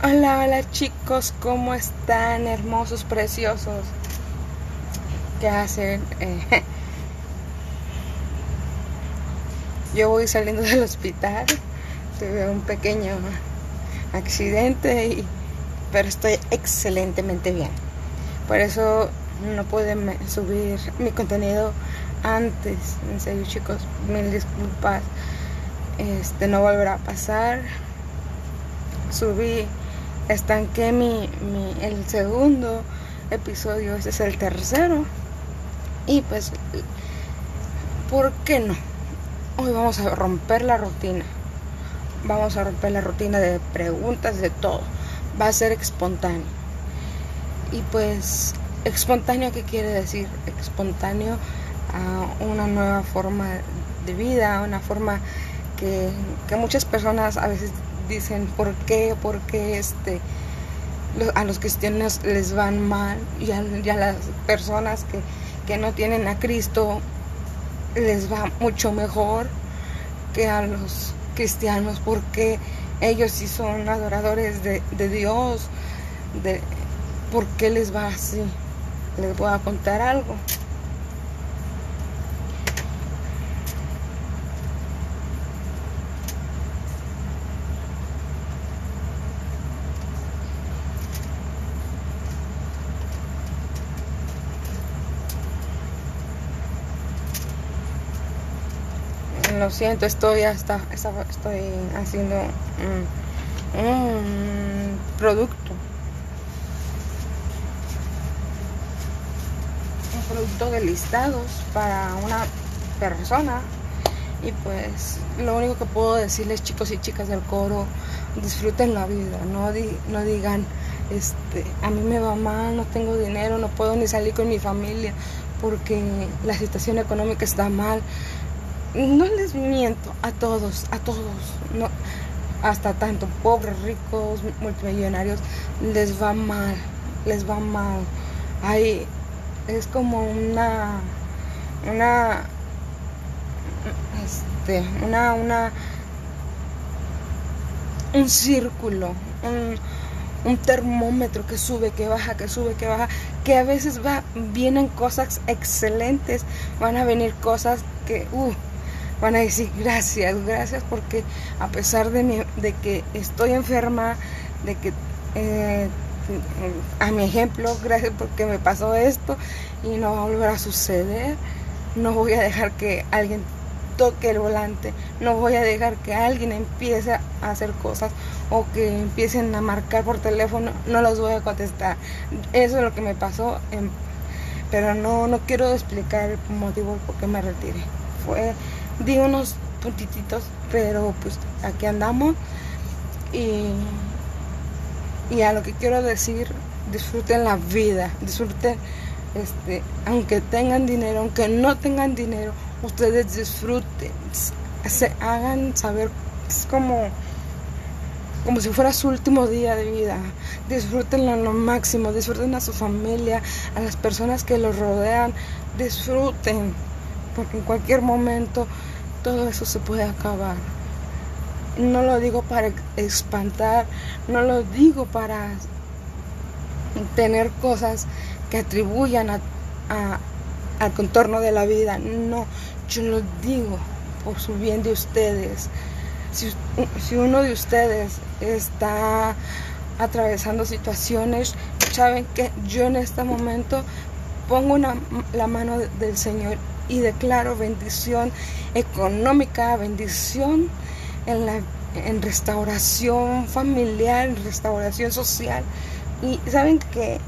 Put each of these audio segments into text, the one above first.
Hola, hola chicos, ¿cómo están? Hermosos, preciosos. ¿Qué hacen? Eh, yo voy saliendo del hospital, tuve un pequeño accidente, y, pero estoy excelentemente bien. Por eso no pude subir mi contenido antes. En serio chicos, mil disculpas. Este no volverá a pasar. Subí estanqué mi, el segundo episodio, este es el tercero. Y pues, ¿por qué no? Hoy vamos a romper la rutina. Vamos a romper la rutina de preguntas, de todo. Va a ser espontáneo. Y pues, espontáneo, ¿qué quiere decir? Espontáneo a una nueva forma de vida, una forma que, que muchas personas a veces dicen por qué, por qué este, a los cristianos les van mal y a, las personas que, no tienen a Cristo les va mucho mejor que a los cristianos porque ellos sí son adoradores de, de Dios. De, ¿Por qué les va así? Les voy a contar algo. Lo siento, estoy hasta, estoy haciendo un, producto. Un producto de listados para una persona. Y pues lo único que puedo decirles chicos y chicas del coro, disfruten la vida, no, no digan, este, a mí me va mal, no tengo dinero, no puedo ni salir con mi familia porque la situación económica está mal no les miento a todos, a todos, no, hasta tanto pobres, ricos, multimillonarios, les va mal, les va mal. Hay, es como una, una, este, una, una, un círculo, un, un termómetro que sube, que baja, que sube, que baja, que a veces va, vienen cosas excelentes, van a venir cosas que, uh, van a decir gracias, gracias porque a pesar de, de que estoy enferma, de que eh, a mi ejemplo, gracias porque me pasó esto y no va a volver a suceder, no voy a dejar que alguien toque el volante, no voy a dejar que alguien empiece a hacer cosas o que empiecen a marcar por teléfono, no los voy a contestar. Eso es lo que me pasó, pero no, no quiero explicar el motivo por qué me retiré. Fue di unos puntititos, pero pues aquí andamos. Y, y a lo que quiero decir, disfruten la vida, disfruten, este, aunque tengan dinero, aunque no tengan dinero, ustedes disfruten, se hagan saber, es como, como si fuera su último día de vida. Disfrútenlo lo máximo, disfruten a su familia, a las personas que los rodean, disfruten porque en cualquier momento todo eso se puede acabar. No lo digo para espantar, no lo digo para tener cosas que atribuyan a, al contorno de la vida, no, yo lo digo por su bien de ustedes. Si, si uno de ustedes está atravesando situaciones, saben que yo en este momento pongo una, la mano del Señor y declaro bendición económica, bendición en, la, en restauración familiar, en restauración social. Y saben que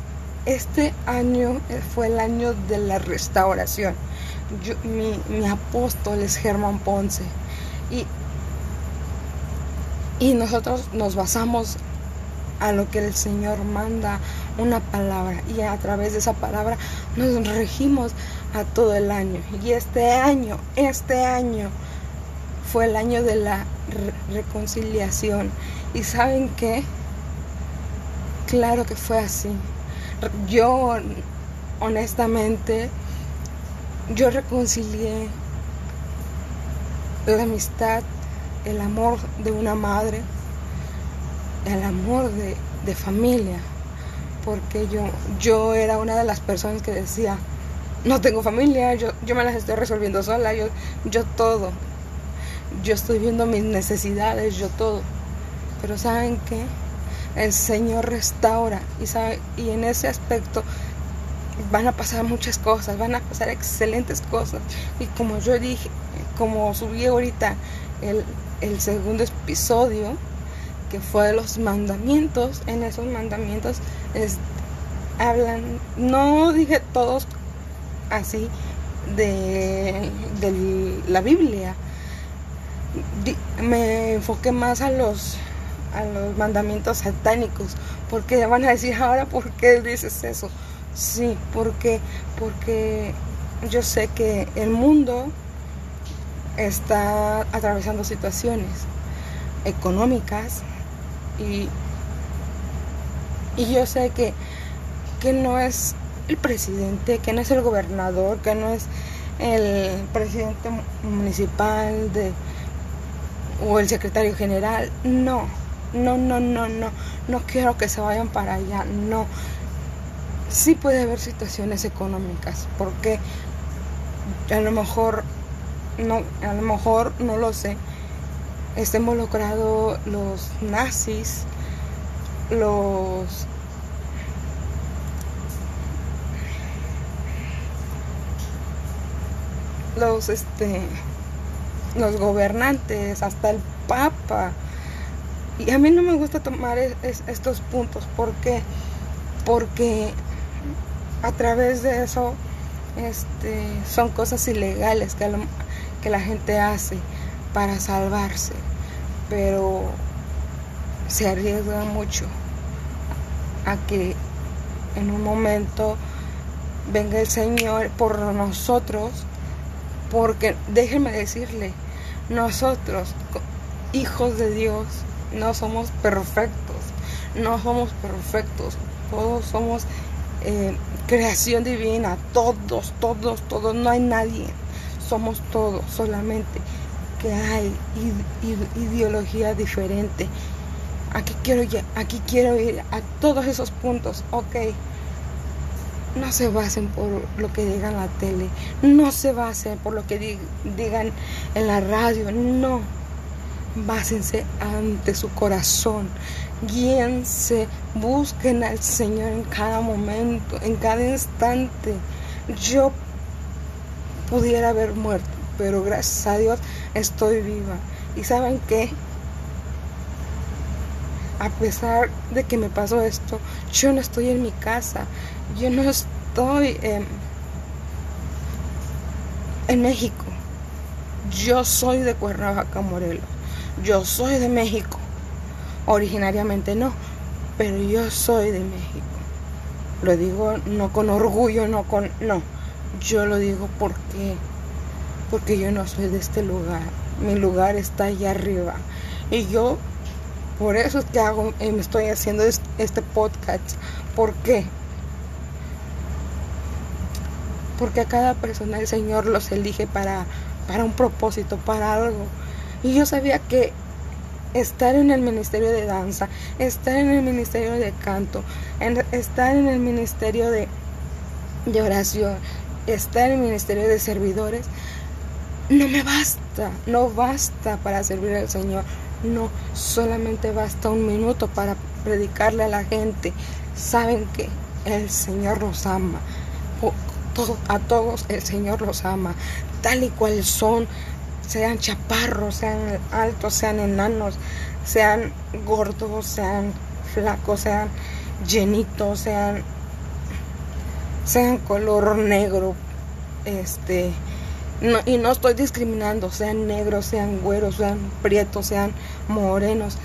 este año fue el año de la restauración. mi, mi, apóstol es Germán Ponce. Y, y nosotros nos basamos a lo que el Señor manda, una palabra, y a través de esa palabra nos regimos a todo el año. Y este año, este año fue el año de la reconciliación. ¿Y saben qué? Claro que fue así. Yo, honestamente, yo reconcilié la amistad, el amor de una madre el amor de, de familia, porque yo, yo era una de las personas que decía, no tengo familia, yo, yo me las estoy resolviendo sola, yo, yo todo, yo estoy viendo mis necesidades, yo todo. Pero ¿saben qué? El Señor restaura y, sabe, y en ese aspecto van a pasar muchas cosas, van a pasar excelentes cosas. Y como yo dije, como subí ahorita el, el segundo episodio, que fue de los mandamientos, en esos mandamientos hablan, no dije todos así de, de la Biblia, me enfoqué más a los a los mandamientos satánicos porque van a decir ahora por qué dices eso sí porque porque yo sé que el mundo está atravesando situaciones económicas y, y yo sé que, que no es el presidente, que no es el gobernador, que no es el presidente municipal de, o el secretario general, no, no, no, no, no, no quiero que se vayan para allá, no. Sí puede haber situaciones económicas, porque a lo mejor no, a lo mejor no lo sé, está involucrado los nazis, los los este los gobernantes, hasta el papa. Y a mí no me gusta tomar estos puntos. Porque porque a través de eso este son cosas ilegales que, que la gente hace para salvarse, pero se arriesga mucho a que en un momento venga el Señor por nosotros, porque déjenme decirle, nosotros, hijos de Dios, no somos perfectos, no somos perfectos, todos somos eh, creación divina, todos, todos, todos, no hay nadie, somos todos solamente que hay ideología diferente. Aquí quiero, aquí quiero ir a todos esos puntos. Ok, no se basen por lo que digan la tele, no se basen por lo que digan en la radio, no. Básense ante su corazón, guíense, busquen al Señor en cada momento, en cada instante. Yo pudiera haber muerto, pero gracias a Dios estoy viva. ¿Y saben qué? A pesar de que me pasó esto, yo no estoy en mi casa, yo no estoy en, en México. Yo soy de Cuernavaca, Morelos. Yo soy de México. Originariamente no, pero yo soy de México. Lo digo no con orgullo, no con... No, yo lo digo porque porque yo no soy de este lugar. Mi lugar está allá arriba. Y yo, por eso es que hago, eh, me estoy haciendo este podcast. ¿Por qué? Porque a cada persona el Señor los elige para, para un propósito, para algo. Y yo sabía que estar en el ministerio de danza, estar en el ministerio de canto, estar en el ministerio de, de oración, estar en el ministerio de servidores, no me basta, no basta para servir al Señor. No, solamente basta un minuto para predicarle a la gente. Saben que el Señor los ama. A todos el Señor los ama, tal y cual son, sean chaparros, sean altos, sean enanos, sean gordos, sean flacos, sean llenitos, sean, sean color negro, este, y no estoy discriminando, sean negros, sean güeros, sean prietos, sean morenos,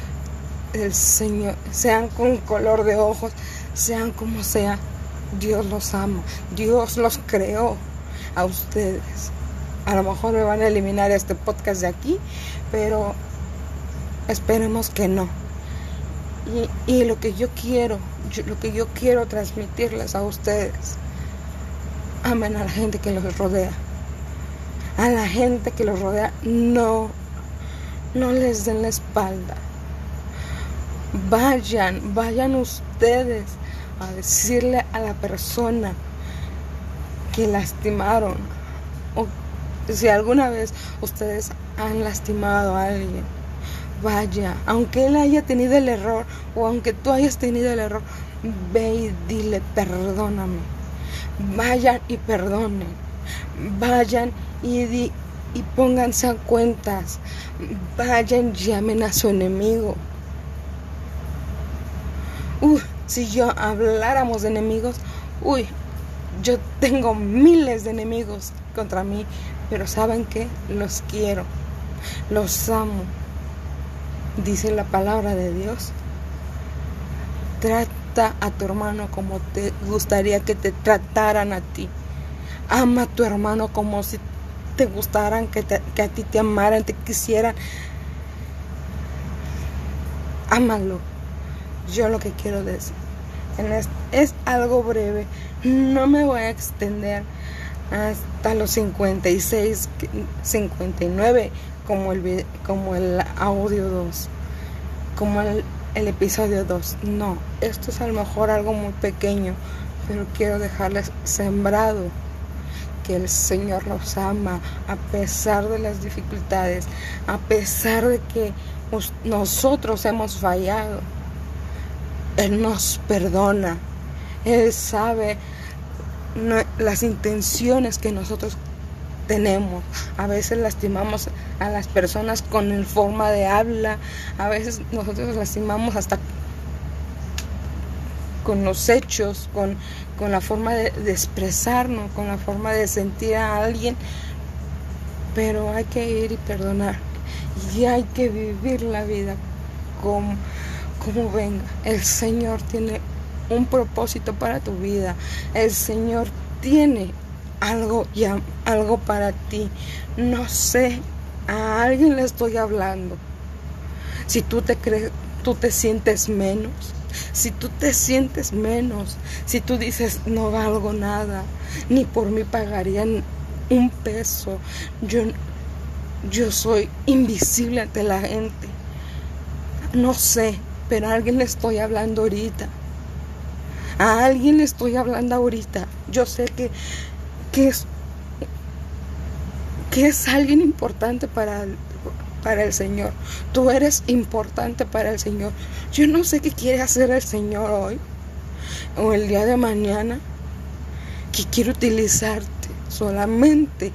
el Señor, sean con color de ojos, sean como sea, Dios los ama, Dios los creó a ustedes. A lo mejor me van a eliminar este podcast de aquí, pero esperemos que no. Y, y lo que yo quiero, lo que yo quiero transmitirles a ustedes, amen a la gente que los rodea a la gente que los rodea, no, no les den la espalda. Vayan, vayan ustedes a decirle a la persona que lastimaron o si alguna vez ustedes han lastimado a alguien, vaya, aunque él haya tenido el error o aunque tú hayas tenido el error, ve y dile perdóname. Vayan y perdonen. Vayan y, y pónganse a cuentas. Vayan, llamen a su enemigo. Uy, si yo habláramos de enemigos, uy, yo tengo miles de enemigos contra mí, pero ¿saben qué? Los quiero, los amo. Dice la palabra de Dios. Trata a tu hermano como te gustaría que te trataran a ti. Ama a tu hermano como si te gustaran, que, que a ti te amaran, te quisieran. Ámalo yo lo que quiero decir. Es, algo breve, no me voy a extender hasta los 56, 59 como el, como el audio 2, como el, el episodio 2. No, esto es a lo mejor algo muy pequeño, pero quiero dejarles sembrado que el Señor los ama a pesar de las dificultades, a pesar de que nosotros hemos fallado él nos perdona. Él sabe las intenciones que nosotros tenemos. A veces lastimamos a las personas con el forma de habla. A veces nosotros lastimamos hasta con los hechos, con, con la forma de, expresarnos, con la forma de sentir a alguien. Pero hay que ir y perdonar. Y hay que vivir la vida como como venga. El Señor tiene un propósito para tu vida. El Señor tiene algo ya, algo para ti. No sé, a alguien le estoy hablando. Si tú te crees, tú te sientes menos, si tú te sientes menos, si tú dices no valgo nada, ni por mí pagarían un peso, yo, yo soy invisible ante la gente. No sé, pero a alguien le estoy hablando ahorita. A alguien le estoy hablando ahorita. Yo sé que, que es que es alguien importante para para el Señor. Tú eres importante para el Señor. Yo no sé qué quiere hacer el Señor hoy o el día de mañana. Que quiere utilizarte solamente.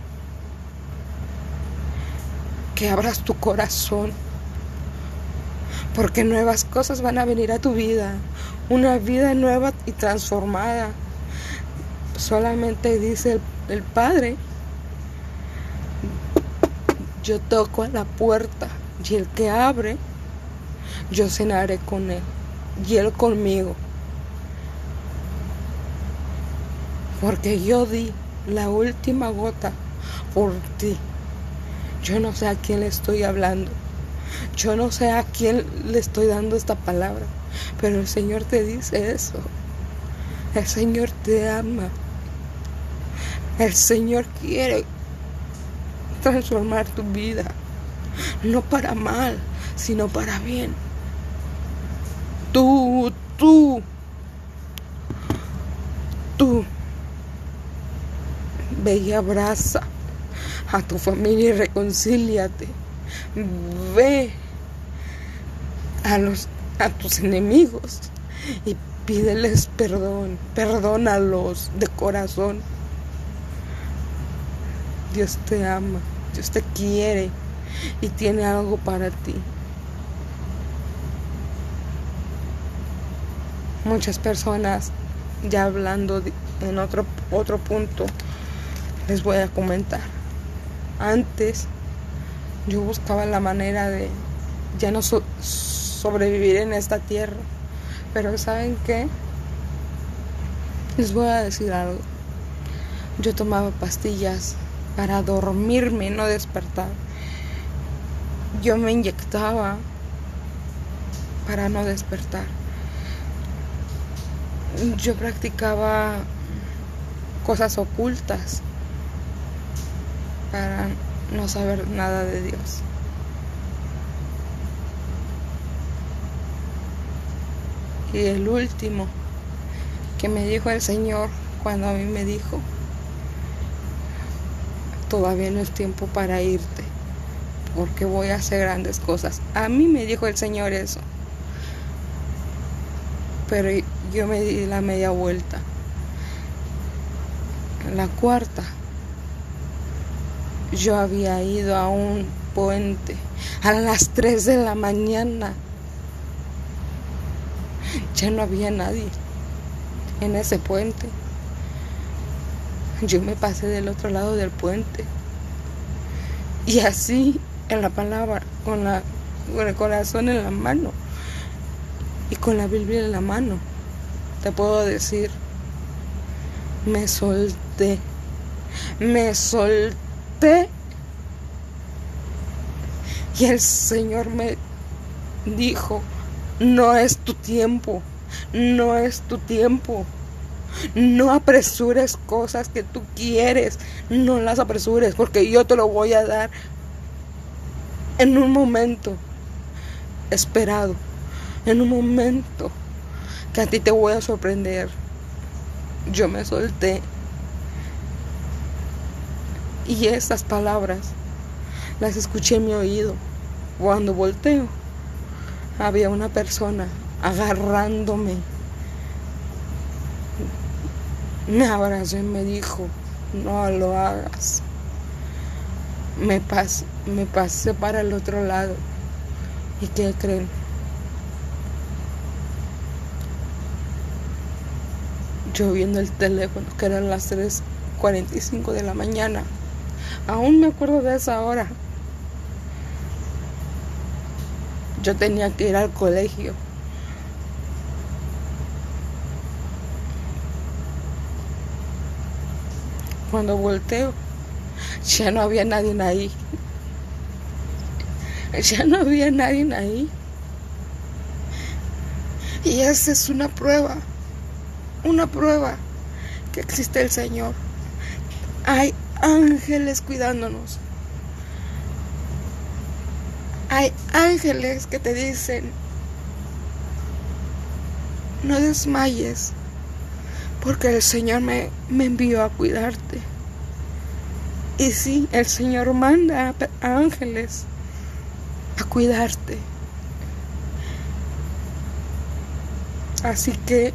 Que abras tu corazón porque nuevas cosas van a venir a tu vida, una vida nueva y transformada. Solamente dice el, Padre, yo toco a la puerta y el que abre, yo cenaré con él y él conmigo. Porque yo di la última gota por ti. Yo no sé a quién le estoy hablando. Yo no sé a quién le estoy dando esta palabra, pero el Señor te dice eso. El Señor te ama. El Señor quiere transformar tu vida, no para mal, sino para bien. Tú, tú, tú, ve y abraza a tu familia y reconcíliate ve a los a tus enemigos y pídeles perdón, perdónalos de corazón. Dios te ama, Dios te quiere y tiene algo para ti. Muchas personas, ya hablando en otro, otro punto, les voy a comentar. Antes yo buscaba la manera de ya no sobrevivir en esta tierra. Pero ¿saben qué? Les voy a decir algo. Yo tomaba pastillas para dormirme, no despertar. Yo me inyectaba para no despertar. Yo practicaba cosas ocultas para no saber nada de Dios. Y el último que me dijo el Señor cuando a mí me dijo, todavía no es tiempo para irte, porque voy a hacer grandes cosas. A mí me dijo el Señor eso, pero yo me di la media vuelta. La cuarta, yo había ido a un puente a las 3 de la mañana. Ya no había nadie en ese puente. Yo me pasé del otro lado del puente. Y así, en la palabra, con, con el corazón en la mano y con la Biblia en la mano, te puedo decir, me solté, me solté. Y el Señor me dijo, no es tu tiempo, no es tu tiempo. No apresures cosas que tú quieres, no las apresures porque yo te lo voy a dar en un momento esperado, en un momento que a ti te voy a sorprender. Yo me solté y estas palabras las escuché en mi oído. Cuando volteo, había una persona agarrándome me abrazó y me dijo, no lo hagas. Me, me pasé para el otro lado. ¿Y qué creen? Yo viendo el teléfono, que eran las 3.45 de la mañana. Aún me acuerdo de esa hora. Yo tenía que ir al colegio. Cuando volteo, ya no había nadie ahí. Ya no había nadie ahí. Y esa es una prueba, una prueba que existe el Señor. Hay ángeles cuidándonos. Hay ángeles que te dicen, no desmayes, porque el Señor me, me envió a cuidarte. Y sí, el Señor manda a, ángeles a cuidarte. Así que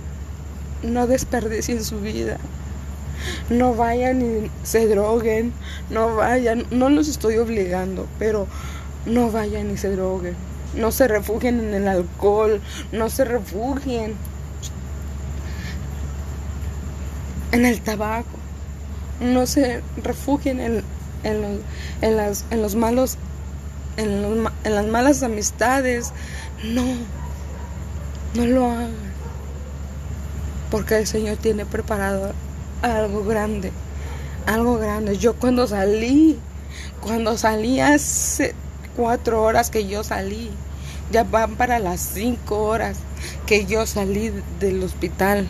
no desperdicien su vida. No vayan y se droguen. No vayan. No los estoy obligando, pero no vayan y se droguen. No se refugien en el alcohol. No se refugien en el tabaco. No se refugien en, en, las, en los malos, en las malas amistades. No, no lo hagan. Porque el Señor tiene preparado algo grande, algo grande. Yo cuando salí, cuando salí hace cuatro horas que yo salí, ya van para las cinco horas que yo salí del hospital.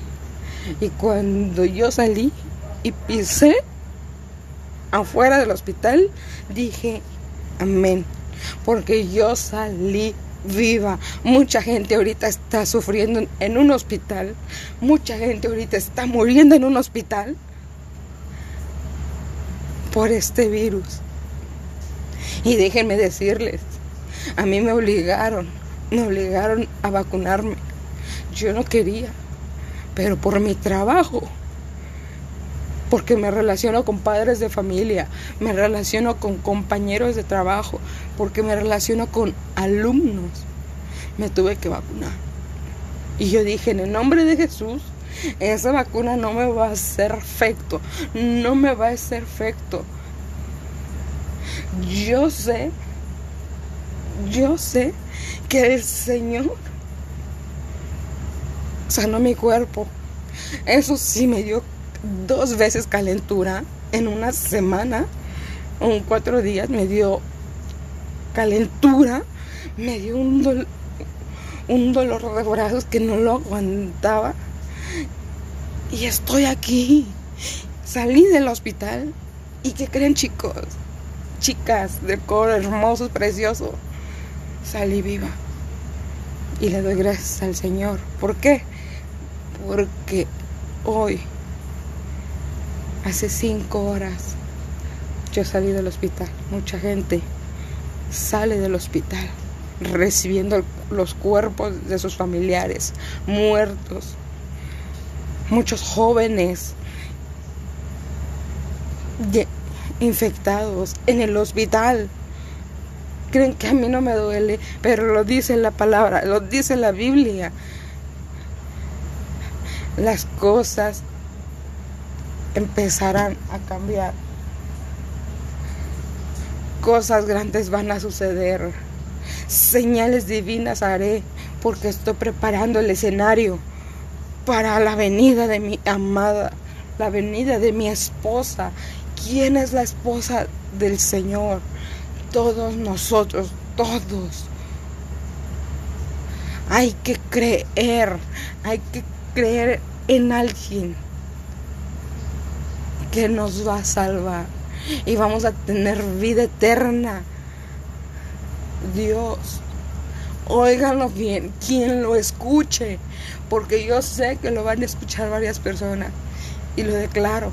Y cuando yo salí y pisé afuera del hospital, dije, amén, porque yo salí viva. Mucha gente ahorita está sufriendo en un hospital, mucha gente ahorita está muriendo en un hospital por este virus. Y déjenme decirles, a mí me obligaron, me obligaron a vacunarme. Yo no quería pero por mi trabajo. Porque me relaciono con padres de familia, me relaciono con compañeros de trabajo, porque me relaciono con alumnos. Me tuve que vacunar. Y yo dije, en el nombre de Jesús, esa vacuna no me va a hacer efecto, no me va a hacer efecto. Yo sé, yo sé que el Señor sanó mi cuerpo. Eso sí me dio dos veces calentura en una semana, en cuatro días me dio calentura, me dio un, un dolor de brazos que no lo aguantaba. Y estoy aquí. Salí del hospital. ¿Y qué creen chicos? Chicas de color hermoso, precioso. Salí viva. Y le doy gracias al Señor. ¿Por qué? Porque hoy, hace cinco horas, yo salí del hospital. Mucha gente sale del hospital recibiendo los cuerpos de sus familiares muertos. Muchos jóvenes infectados en el hospital. Creen que a mí no me duele, pero lo dice la palabra, lo dice la Biblia. Las cosas empezarán a cambiar. Cosas grandes van a suceder. Señales divinas haré porque estoy preparando el escenario para la venida de mi amada, la venida de mi esposa. ¿Quién es la esposa del Señor? Todos nosotros, todos. Hay que creer, hay que creer en alguien que nos va a salvar y vamos a tener vida eterna. Dios, óiganlo bien, quien lo escuche, porque yo sé que lo van a escuchar varias personas y lo declaro.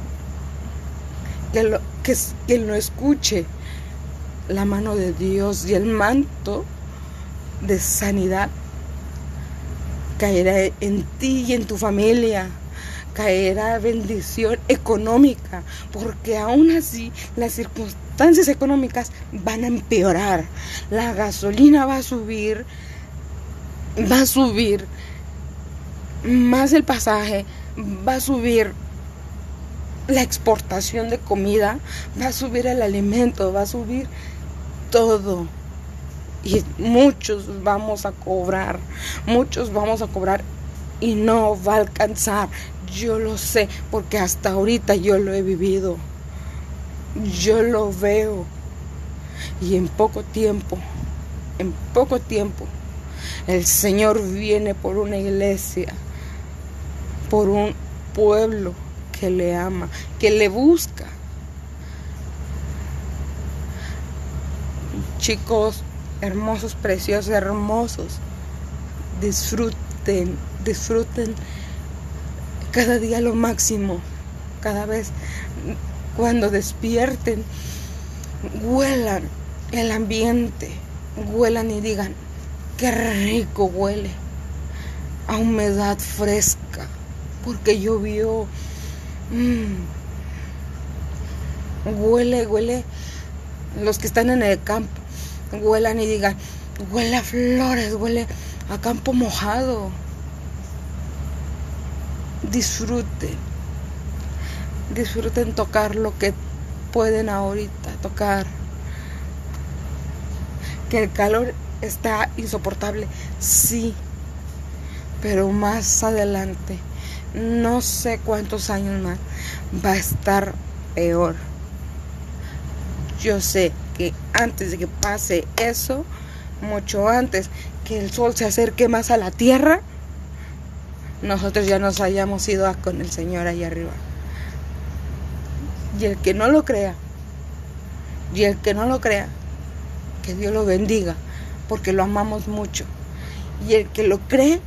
Que, lo, que quien lo escuche, la mano de Dios y el manto de sanidad caerá en ti y en tu familia caerá bendición económica, porque aún así las circunstancias económicas van a empeorar. La gasolina va a subir, va a subir más el pasaje, va a subir la exportación de comida, va a subir el alimento, va a subir todo. Y muchos vamos a cobrar, muchos vamos a cobrar y no va a alcanzar. Yo lo sé porque hasta ahorita yo lo he vivido. Yo lo veo. Y en poco tiempo, en poco tiempo, el Señor viene por una iglesia, por un pueblo que le ama, que le busca. Chicos hermosos, preciosos, hermosos, disfruten, disfruten cada día lo máximo, cada vez cuando despierten, huelan el ambiente, huelan y digan, qué rico huele a humedad fresca, porque llovió. Mm. Huele, huele, los que están en el campo, huelan y digan, huele a flores, huele a campo mojado disfruten, disfruten tocar lo que pueden ahorita tocar. Que el calor está insoportable, sí, pero más adelante, no sé cuántos años más, va a estar peor. Yo sé que antes de que pase eso, mucho antes que el sol se acerque más a la tierra, nosotros ya nos hayamos ido con el Señor allá arriba. Y el que no lo crea, y el que no lo crea, que Dios lo bendiga, porque lo amamos mucho. Y el que lo cree,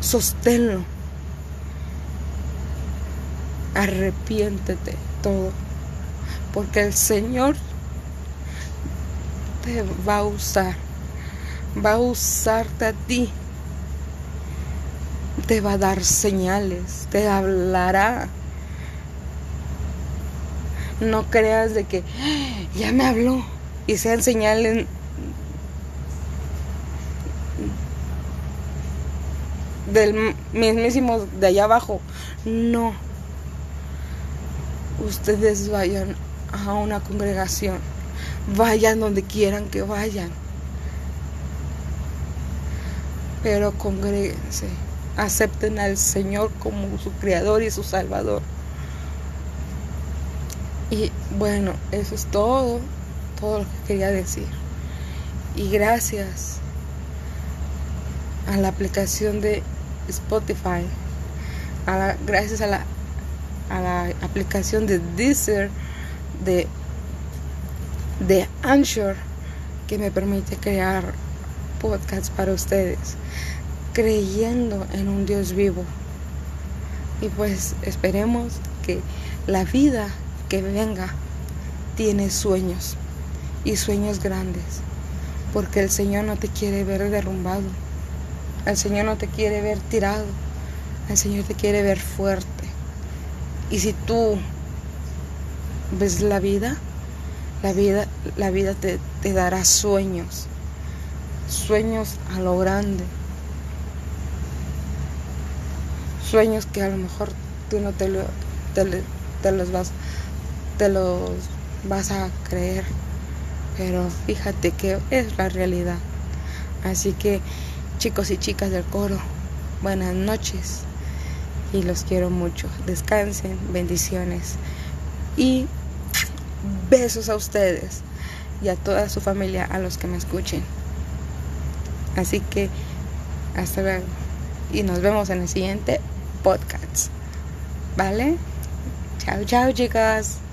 sosténlo. Arrepiéntete todo, porque el Señor te va a usar, va a usarte a ti te va a dar señales, te hablará. No creas de que ah, ya me habló y sean señales del mismísimo de allá abajo. No. Ustedes vayan a una congregación. Vayan donde quieran que vayan. Pero congréguense acepten al Señor como su Creador y su Salvador. Y bueno, eso es todo, todo lo que quería decir. Y gracias a la aplicación de Spotify, gracias a la, a la aplicación de Deezer, de, de Anchor, que me permite crear podcast para ustedes, creyendo en un Dios vivo. Y pues esperemos que la vida que venga tiene sueños y sueños grandes, porque el Señor no te quiere ver derrumbado, el Señor no te quiere ver tirado, el Señor te quiere ver fuerte. Y si tú ves la vida, la vida, la vida te, dará sueños, sueños a lo grande, sueños que a lo mejor tú no te, te los vas, te los vas a creer, pero fíjate que es la realidad. Así que chicos y chicas del coro, buenas noches y los quiero mucho. Descansen, bendiciones y besos a ustedes y a toda su familia, a los que me escuchen. Así que hasta luego y nos vemos en el siguiente podcast. ¿Vale? Chao, chao chicas.